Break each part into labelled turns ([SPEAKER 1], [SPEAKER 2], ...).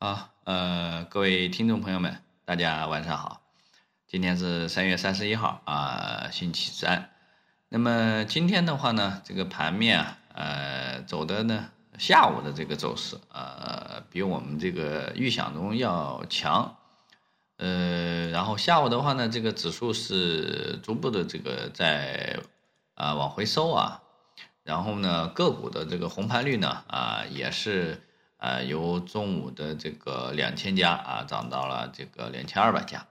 [SPEAKER 1] 啊，呃，各位听众朋友们，大家晚上好。今天是三月三十一号啊，星期三。那么今天的话呢，这个盘面啊，呃，走的呢，下午的这个走势，呃，比我们这个预想中要强。呃，然后下午的话呢，这个指数是逐步的这个在啊往回收啊。然后呢，个股的这个红盘率呢，啊，也是啊，由中午的这个两千家啊，涨到了这个两千二百家，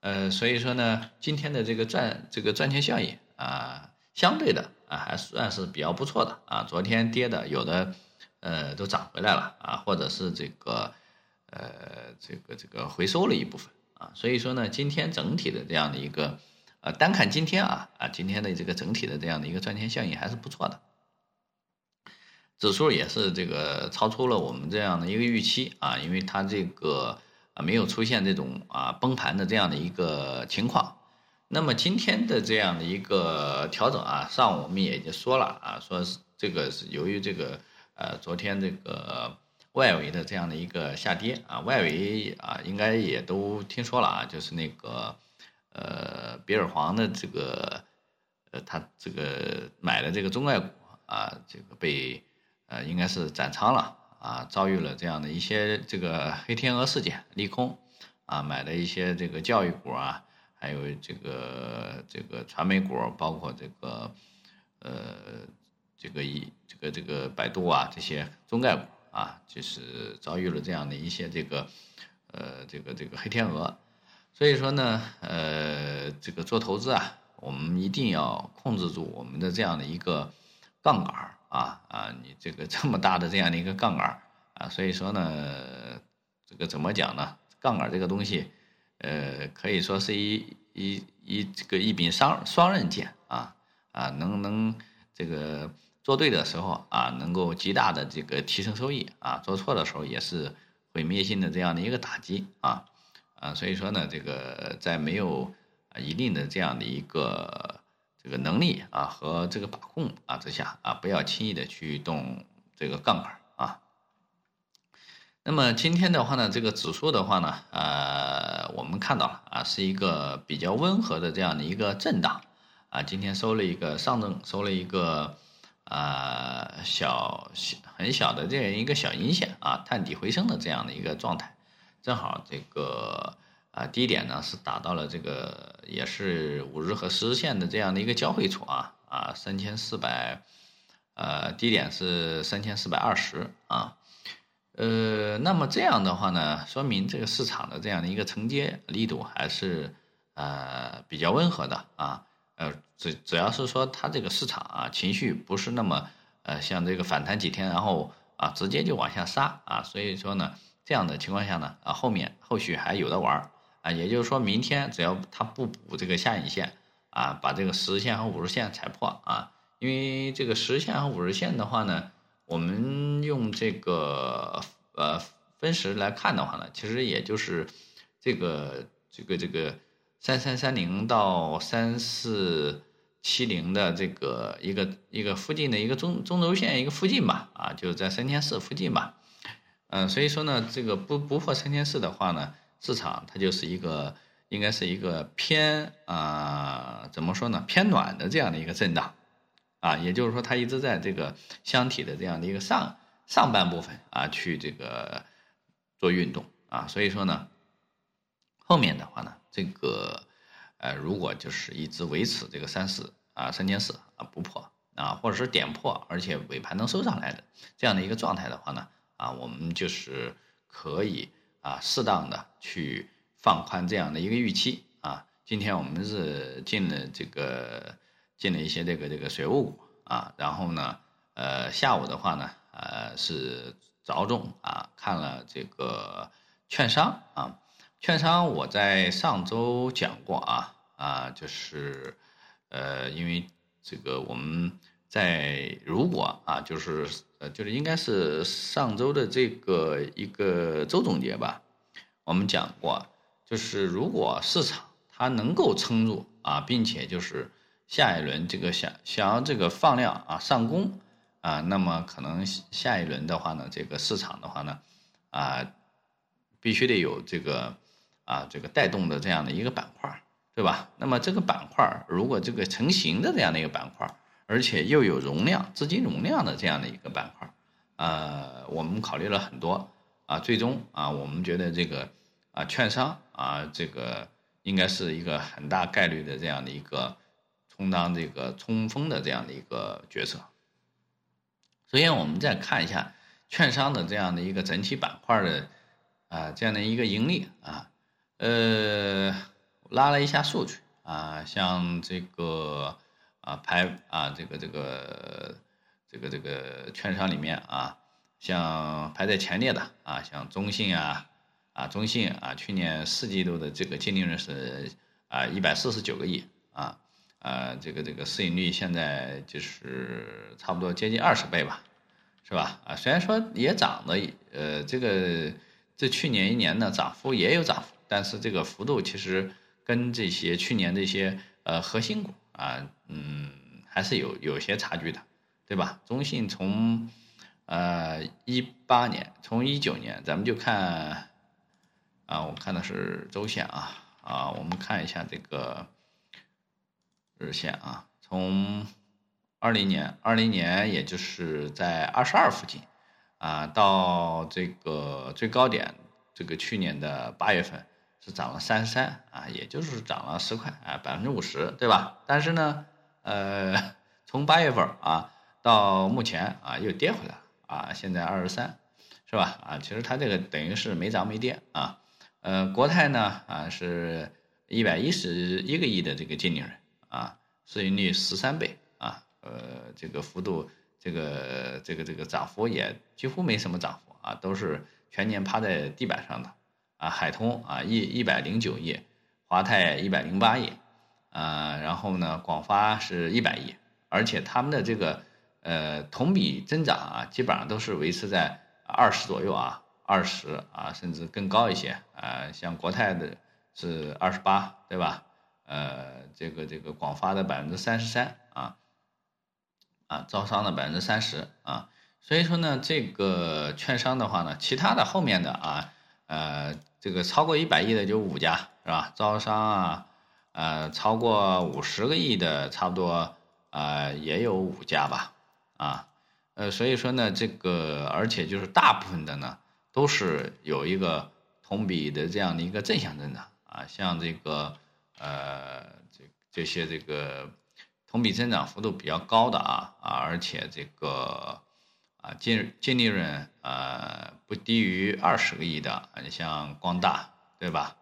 [SPEAKER 1] 呃，所以说呢，今天的这个赚这个赚钱效应啊，相对的啊，还算是比较不错的啊。昨天跌的有的呃都涨回来了啊，或者是这个呃这个这个回收了一部分啊，所以说呢，今天整体的这样的一个。呃，单看今天啊啊，今天的这个整体的这样的一个赚钱效应还是不错的，指数也是这个超出了我们这样的一个预期啊，因为它这个啊没有出现这种啊崩盘的这样的一个情况。那么今天的这样的一个调整啊，上午我们也已经说了啊，说是这个是由于这个呃昨天这个外围的这样的一个下跌啊，外围啊应该也都听说了啊，就是那个。呃，比尔黄的这个，呃，他这个买的这个中概股啊，这个被呃，应该是斩仓了啊，遭遇了这样的一些这个黑天鹅事件利空啊，买的一些这个教育股啊，还有这个这个传媒股，包括这个呃，这个一这个这个百度啊这些中概股啊，就是遭遇了这样的一些这个呃，这个这个黑天鹅。所以说呢，呃，这个做投资啊，我们一定要控制住我们的这样的一个杠杆啊啊，你这个这么大的这样的一个杠杆啊，所以说呢，这个怎么讲呢？杠杆这个东西，呃，可以说是一一一这个一柄双双刃剑啊啊，能能这个做对的时候啊，能够极大的这个提升收益啊，做错的时候也是毁灭性的这样的一个打击啊。啊，所以说呢，这个在没有啊一定的这样的一个这个能力啊和这个把控啊之下啊，不要轻易的去动这个杠杆啊。那么今天的话呢，这个指数的话呢，呃，我们看到了啊，是一个比较温和的这样的一个震荡啊。今天收了一个上证收了一个啊小小很小的这样一个小阴线啊，探底回升的这样的一个状态。正好这个啊低点呢是达到了这个也是五日和十日线的这样的一个交汇处啊啊三千四百，呃低点是三千四百二十啊，呃那么这样的话呢，说明这个市场的这样的一个承接力度还是呃比较温和的啊呃只只要是说它这个市场啊情绪不是那么呃像这个反弹几天然后啊直接就往下杀啊所以说呢。这样的情况下呢，啊，后面后续还有的玩儿啊，也就是说明天只要它不补这个下影线啊，把这个十日线和五日线踩破啊，因为这个十日线和五日线的话呢，我们用这个呃分时来看的话呢，其实也就是这个这个这个三三三零到三四七零的这个一个一个附近的一个中中轴线一个附近吧，啊，就是在三千四附近吧。嗯，所以说呢，这个不不破三千四的话呢，市场它就是一个应该是一个偏啊，怎么说呢，偏暖的这样的一个震荡，啊，也就是说它一直在这个箱体的这样的一个上上半部分啊去这个做运动啊，所以说呢，后面的话呢，这个呃如果就是一直维持这个三四啊三千四啊不破啊，或者是点破，而且尾盘能收上来的这样的一个状态的话呢。啊，我们就是可以啊，适当的去放宽这样的一个预期啊。今天我们是进了这个进了一些这个这个水务股啊，然后呢，呃，下午的话呢，呃，是着重啊看了这个券商啊，券商我在上周讲过啊啊，就是呃，因为这个我们。在如果啊，就是呃，就是应该是上周的这个一个周总结吧，我们讲过，就是如果市场它能够撑住啊，并且就是下一轮这个想想要这个放量啊上攻啊，那么可能下一轮的话呢，这个市场的话呢，啊，必须得有这个啊这个带动的这样的一个板块，对吧？那么这个板块如果这个成型的这样的一个板块，而且又有容量资金容量的这样的一个板块，呃，我们考虑了很多啊，最终啊，我们觉得这个啊券商啊这个应该是一个很大概率的这样的一个充当这个冲锋的这样的一个角色。首先，我们再看一下券商的这样的一个整体板块的啊这样的一个盈利啊，呃，拉了一下数据啊，像这个啊排啊这个这个这个这个券商里面啊，像排在前列的啊，像中信啊啊中信啊，去年四季度的这个净利润是啊一百四十九个亿啊。啊，这个这个市盈率现在就是差不多接近二十倍吧，是吧？啊，虽然说也涨了，呃，这个这去年一年呢涨幅也有涨幅，但是这个幅度其实跟这些去年这些呃核心股啊，嗯，还是有有些差距的，对吧？中信从呃一八年，从一九年，咱们就看啊，我看的是周线啊啊，我们看一下这个。日线啊，从二零年，二零年也就是在二十二附近，啊，到这个最高点，这个去年的八月份是涨了三十三啊，也就是涨了十块啊，百分之五十，对吧？但是呢，呃，从八月份啊到目前啊又跌回来了啊，现在二十三，是吧？啊，其实它这个等于是没涨没跌啊，呃，国泰呢啊是一百一十一个亿的这个净利润。啊，市盈率十三倍啊，呃，这个幅度，这个这个这个涨幅也几乎没什么涨幅啊，都是全年趴在地板上的啊。海通啊一一百零九亿，华泰一百零八亿，啊，然后呢广发是一百亿，而且他们的这个呃同比增长啊，基本上都是维持在二十左右啊，二十啊甚至更高一些啊，像国泰的是二十八，对吧？呃，这个这个广发的百分之三十三啊，啊，招商的百分之三十啊，所以说呢，这个券商的话呢，其他的后面的啊，呃，这个超过一百亿的就五家是吧？招商啊，呃，超过五十个亿的差不多啊，也有五家吧，啊，呃，所以说呢，这个而且就是大部分的呢，都是有一个同比的这样的一个正向增长啊，像这个。呃，这这些这个同比增长幅度比较高的啊啊，而且这个啊净净利润呃不低于二十个亿的，你像光大对吧？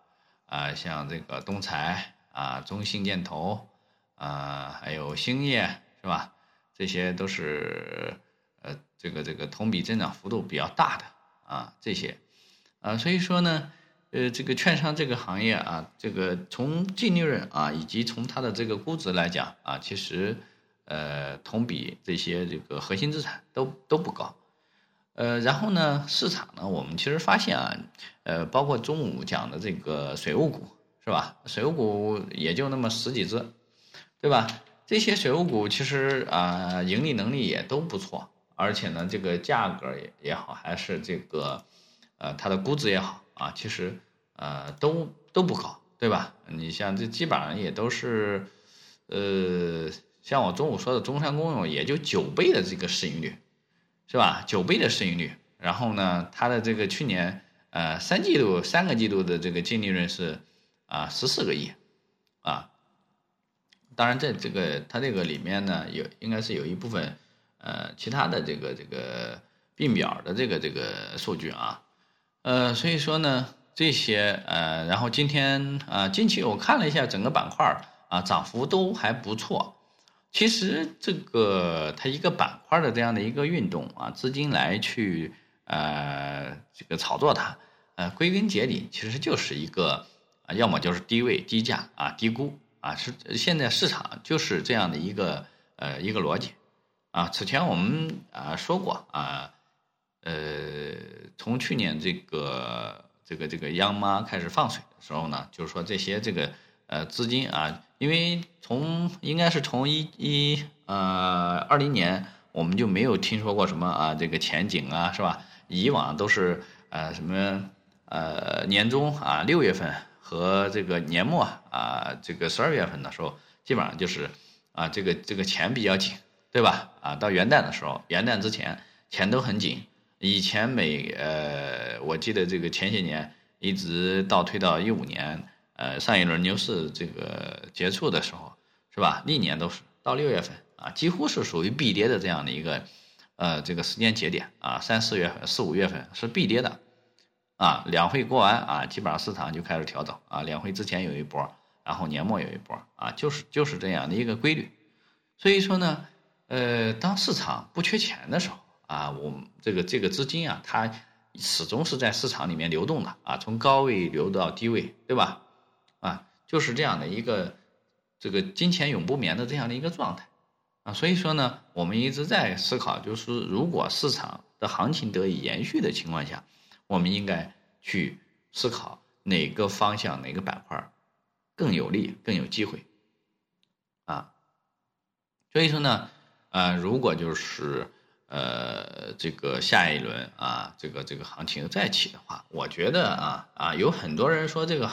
[SPEAKER 1] 啊，像这个东财啊、中信建投啊，还有兴业是吧？这些都是呃这个这个同比增长幅度比较大的啊这些啊，所以说呢。呃，这个券商这个行业啊，这个从净利润啊，以及从它的这个估值来讲啊，其实，呃，同比这些这个核心资产都都不高。呃，然后呢，市场呢，我们其实发现啊，呃，包括中午讲的这个水务股是吧？水务股也就那么十几只，对吧？这些水务股其实啊，盈利能力也都不错，而且呢，这个价格也也好，还是这个呃，它的估值也好。啊，其实，呃，都都不高，对吧？你像这基本上也都是，呃，像我中午说的中山公用，也就九倍的这个市盈率，是吧？九倍的市盈率。然后呢，它的这个去年，呃，三季度三个季度的这个净利润是啊十四个亿，啊，当然在这个它这个里面呢，有应该是有一部分，呃，其他的这个这个并表的这个这个数据啊。呃，所以说呢，这些呃，然后今天啊，近期我看了一下整个板块啊，涨幅都还不错。其实这个它一个板块的这样的一个运动啊，资金来去呃这个炒作它，呃，归根结底其实就是一个啊，要么就是低位低价啊，低估啊，是现在市场就是这样的一个呃一个逻辑啊。此前我们啊说过啊。呃，从去年这个这个这个央妈开始放水的时候呢，就是说这些这个呃资金啊，因为从应该是从一一呃二零年我们就没有听说过什么啊这个前景啊是吧？以往都是呃什么呃年中啊六月份和这个年末啊这个十二月份的时候，基本上就是啊这个这个钱比较紧，对吧？啊到元旦的时候，元旦之前钱都很紧。以前每呃我记得这个前些年一直倒推到一五年，呃上一轮牛市这个结束的时候，是吧？历年都是到六月份啊，几乎是属于必跌的这样的一个。呃，这个时间节点啊，三四月份、四五月份是必跌的，啊，两会过完啊，基本上市场就开始调整啊，两会之前有一波，然后年末有一波啊，就是就是这样的一个规律。所以说呢，呃，当市场不缺钱的时候啊，我们这个这个资金啊，它始终是在市场里面流动的啊，从高位流到低位，对吧？啊，就是这样的一个这个金钱永不眠的这样的一个状态。啊，所以说呢，我们一直在思考，就是如果市场的行情得以延续的情况下，我们应该去思考哪个方向、哪个板块更有利、更有机会。啊，所以说呢，呃，如果就是呃这个下一轮啊，这个这个行情再起的话，我觉得啊啊，有很多人说这个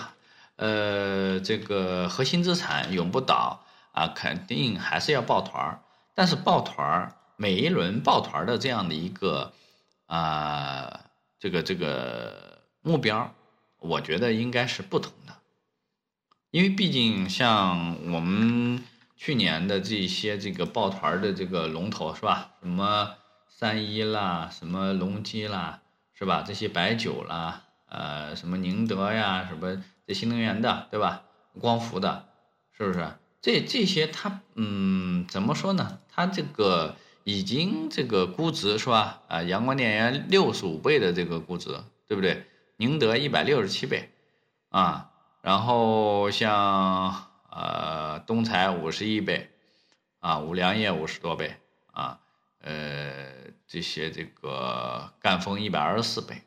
[SPEAKER 1] 呃这个核心资产永不倒。啊，肯定还是要抱团儿，但是抱团儿每一轮抱团儿的这样的一个啊，这个这个目标，我觉得应该是不同的，因为毕竟像我们去年的这些这个抱团儿的这个龙头是吧？什么三一啦，什么隆基啦，是吧？这些白酒啦，呃，什么宁德呀，什么这新能源的，对吧？光伏的，是不是？这这些它嗯怎么说呢？它这个已经这个估值是吧？啊，阳光电源六十五倍的这个估值，对不对？宁德一百六十七倍，啊，然后像呃东财五十一倍，啊五粮液五十多倍，啊呃这些这个赣锋一百二十四倍，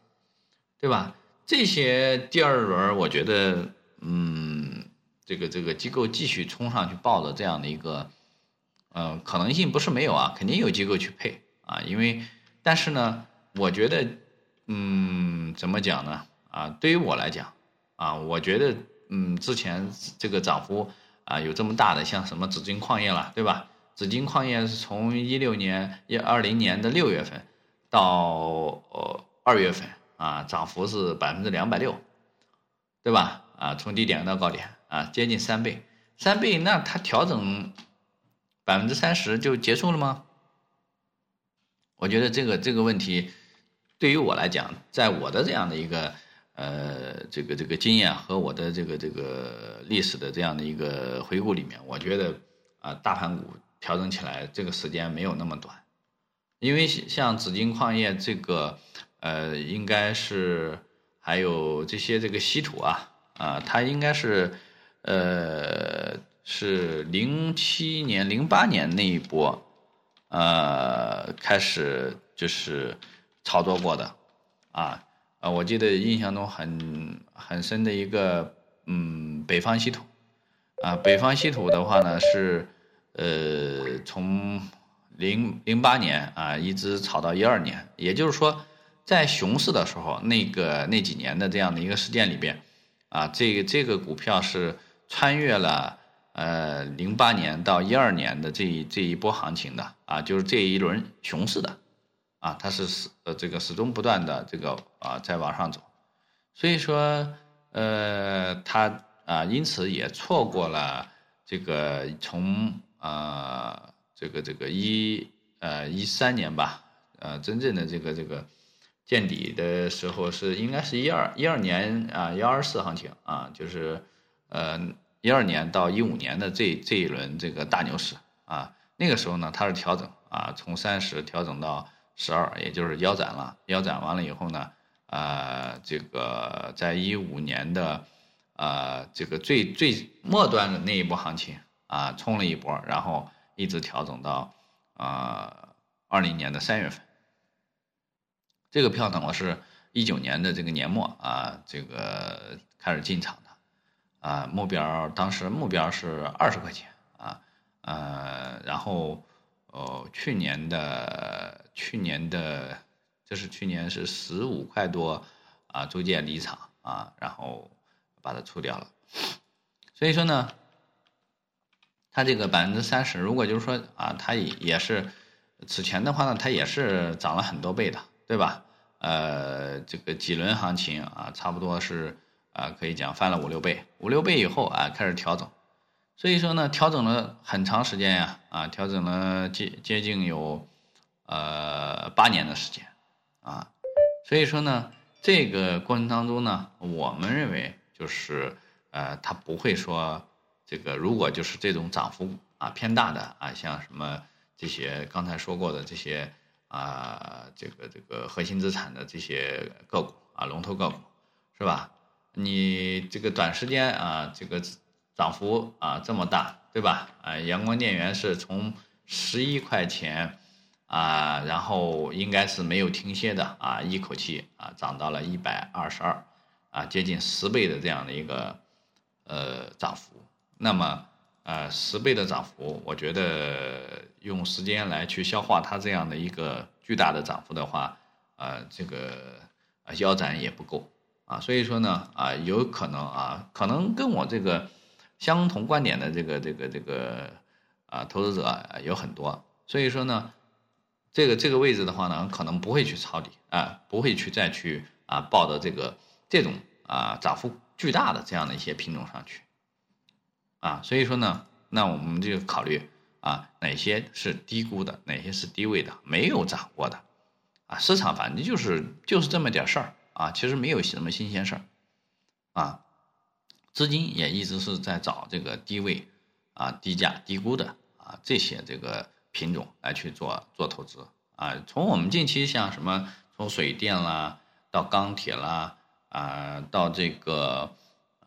[SPEAKER 1] 对吧？这些第二轮我觉得嗯。这个这个机构继续冲上去报的这样的一个，呃，可能性不是没有啊，肯定有机构去配啊，因为，但是呢，我觉得，嗯，怎么讲呢？啊，对于我来讲，啊，我觉得，嗯，之前这个涨幅啊有这么大的，像什么紫金矿业了，对吧？紫金矿业是从一六年一二零年的六月份到呃二月份啊，涨幅是百分之两百六，对吧？啊，从低点到高点。啊，接近三倍，三倍，那它调整百分之三十就结束了吗？我觉得这个这个问题，对于我来讲，在我的这样的一个呃这个这个经验和我的这个这个历史的这样的一个回顾里面，我觉得啊，大盘股调整起来这个时间没有那么短，因为像紫金矿业这个呃，应该是还有这些这个稀土啊啊，它应该是。呃，是零七年、零八年那一波，呃，开始就是炒作过的，啊，啊，我记得印象中很很深的一个，嗯，北方稀土，啊，北方稀土的话呢是，呃，从零零八年啊一直炒到一二年，也就是说，在熊市的时候，那个那几年的这样的一个事件里边，啊，这个这个股票是。穿越了呃零八年到一二年的这一这一波行情的啊，就是这一轮熊市的啊，它是始呃这个始终不断的这个啊在往上走，所以说呃它啊因此也错过了这个从啊这个这个一呃一三年吧呃真正的这个这个见底的时候是应该是一二一二年啊幺二四行情啊就是。呃，一二年到一五年的这这一轮这个大牛市啊，那个时候呢，它是调整啊，从三十调整到十二，也就是腰斩了。腰斩完了以后呢，啊，这个在一五年的啊这个最最末端的那一波行情啊，冲了一波，然后一直调整到啊二零年的三月份。这个票呢，我是一九年的这个年末啊，这个开始进场的。啊，目标当时目标是二十块钱啊，呃，然后呃，去年的去年的，这是去年是十五块多，啊逐渐离场啊，然后把它出掉了。所以说呢，它这个百分之三十，如果就是说啊，它也是此前的话呢，它也是涨了很多倍的，对吧？呃，这个几轮行情啊，差不多是啊，可以讲翻了五六倍，五六倍以后啊，开始调整。所以说呢，调整了很长时间呀，啊，调整了接接近有呃八年的时间啊。所以说呢，这个过程当中呢，我们认为就是呃，它不会说这个如果就是这种涨幅啊偏大的啊，像什么这些刚才说过的这些。啊，这个这个核心资产的这些个股啊，龙头个股，是吧？你这个短时间啊，这个涨幅啊这么大，对吧？啊，阳光电源是从十一块钱啊，然后应该是没有停歇的啊，一口气啊涨到了一百二十二，啊，接近十倍的这样的一个呃涨幅。那么。呃，十倍的涨幅，我觉得用时间来去消化它这样的一个巨大的涨幅的话，呃，这个腰斩也不够啊。所以说呢，啊，有可能啊，可能跟我这个相同观点的这个这个这个啊投资者有很多。所以说呢，这个这个位置的话呢，可能不会去抄底啊，不会去再去啊抱的这个这种啊涨幅巨大的这样的一些品种上去。啊，所以说呢，那我们就考虑啊，哪些是低估的，哪些是低位的，没有涨过的，啊，市场反正就是就是这么点事儿啊，其实没有什么新鲜事儿，啊，资金也一直是在找这个低位啊、低价、低估的啊这些这个品种来去做做投资啊。从我们近期像什么，从水电啦到钢铁啦啊，到这个。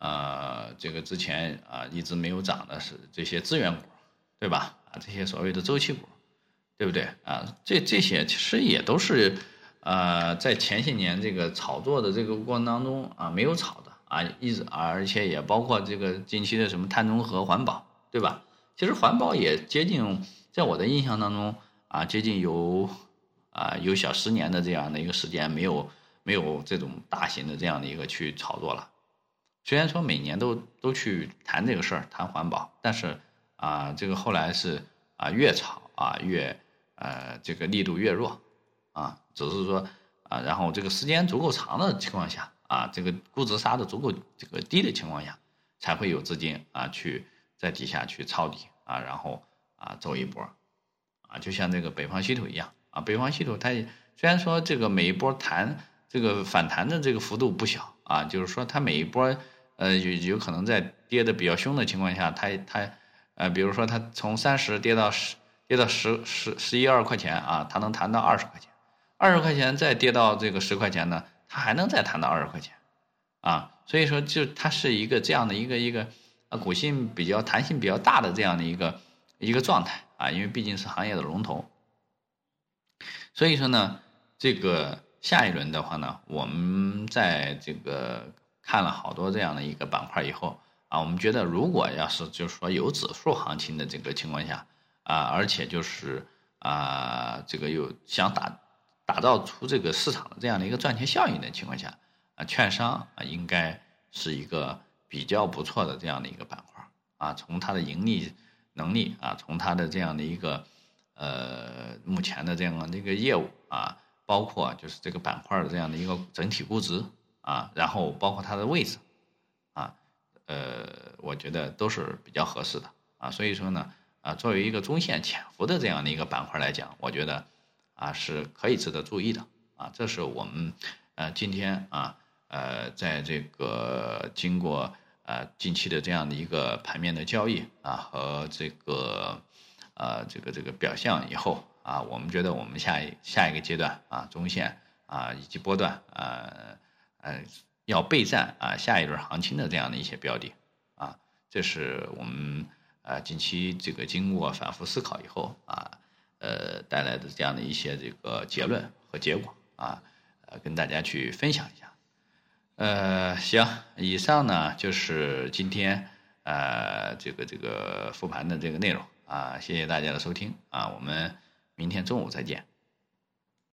[SPEAKER 1] 呃，这个之前啊一直没有涨的是这些资源股，对吧？啊，这些所谓的周期股，对不对？啊，这这些其实也都是，呃，在前些年这个炒作的这个过程当中啊，没有炒的啊，一直而且也包括这个近期的什么碳中和、环保，对吧？其实环保也接近，在我的印象当中啊，接近有啊有小十年的这样的一个时间，没有没有这种大型的这样的一个去炒作了。虽然说每年都都去谈这个事儿，谈环保，但是啊，这个后来是啊越炒啊越呃这个力度越弱啊，只是说啊，然后这个时间足够长的情况下啊，这个估值杀的足够这个低的情况下，才会有资金啊去在底下去抄底啊，然后啊走一波啊，就像这个北方稀土一样啊，北方稀土它虽然说这个每一波弹这个反弹的这个幅度不小啊，就是说它每一波。呃，有有可能在跌的比较凶的情况下，它它，呃，比如说它从三十跌到十，跌到十十十一二块钱啊，它能弹到二十块钱，二十块钱再跌到这个十块钱呢，它还能再弹到二十块钱，啊，所以说就它是一个这样的一个一个，呃，股性比较弹性比较大的这样的一个一个状态啊，因为毕竟是行业的龙头，所以说呢，这个下一轮的话呢，我们在这个。看了好多这样的一个板块以后啊，我们觉得如果要是就是说有指数行情的这个情况下啊，而且就是啊这个又想打打造出这个市场的这样的一个赚钱效应的情况下啊，券商啊应该是一个比较不错的这样的一个板块啊，从它的盈利能力啊，从它的这样的一个呃目前的这样的一个业务啊，包括就是这个板块的这样的一个整体估值。啊，然后包括它的位置，啊，呃，我觉得都是比较合适的啊，所以说呢，啊，作为一个中线潜伏的这样的一个板块来讲，我觉得啊是可以值得注意的啊，这是我们呃今天啊呃在这个经过呃近期的这样的一个盘面的交易啊和这个呃这个这个表象以后啊，我们觉得我们下一下一个阶段啊中线啊以及波段啊。呃，要备战啊，下一轮行情的这样的一些标的，啊，这是我们呃近期这个经过反复思考以后啊，呃带来的这样的一些这个结论和结果啊，呃跟大家去分享一下。呃，行，以上呢就是今天呃这个这个复盘的这个内容啊，谢谢大家的收听啊，我们明天中午再见。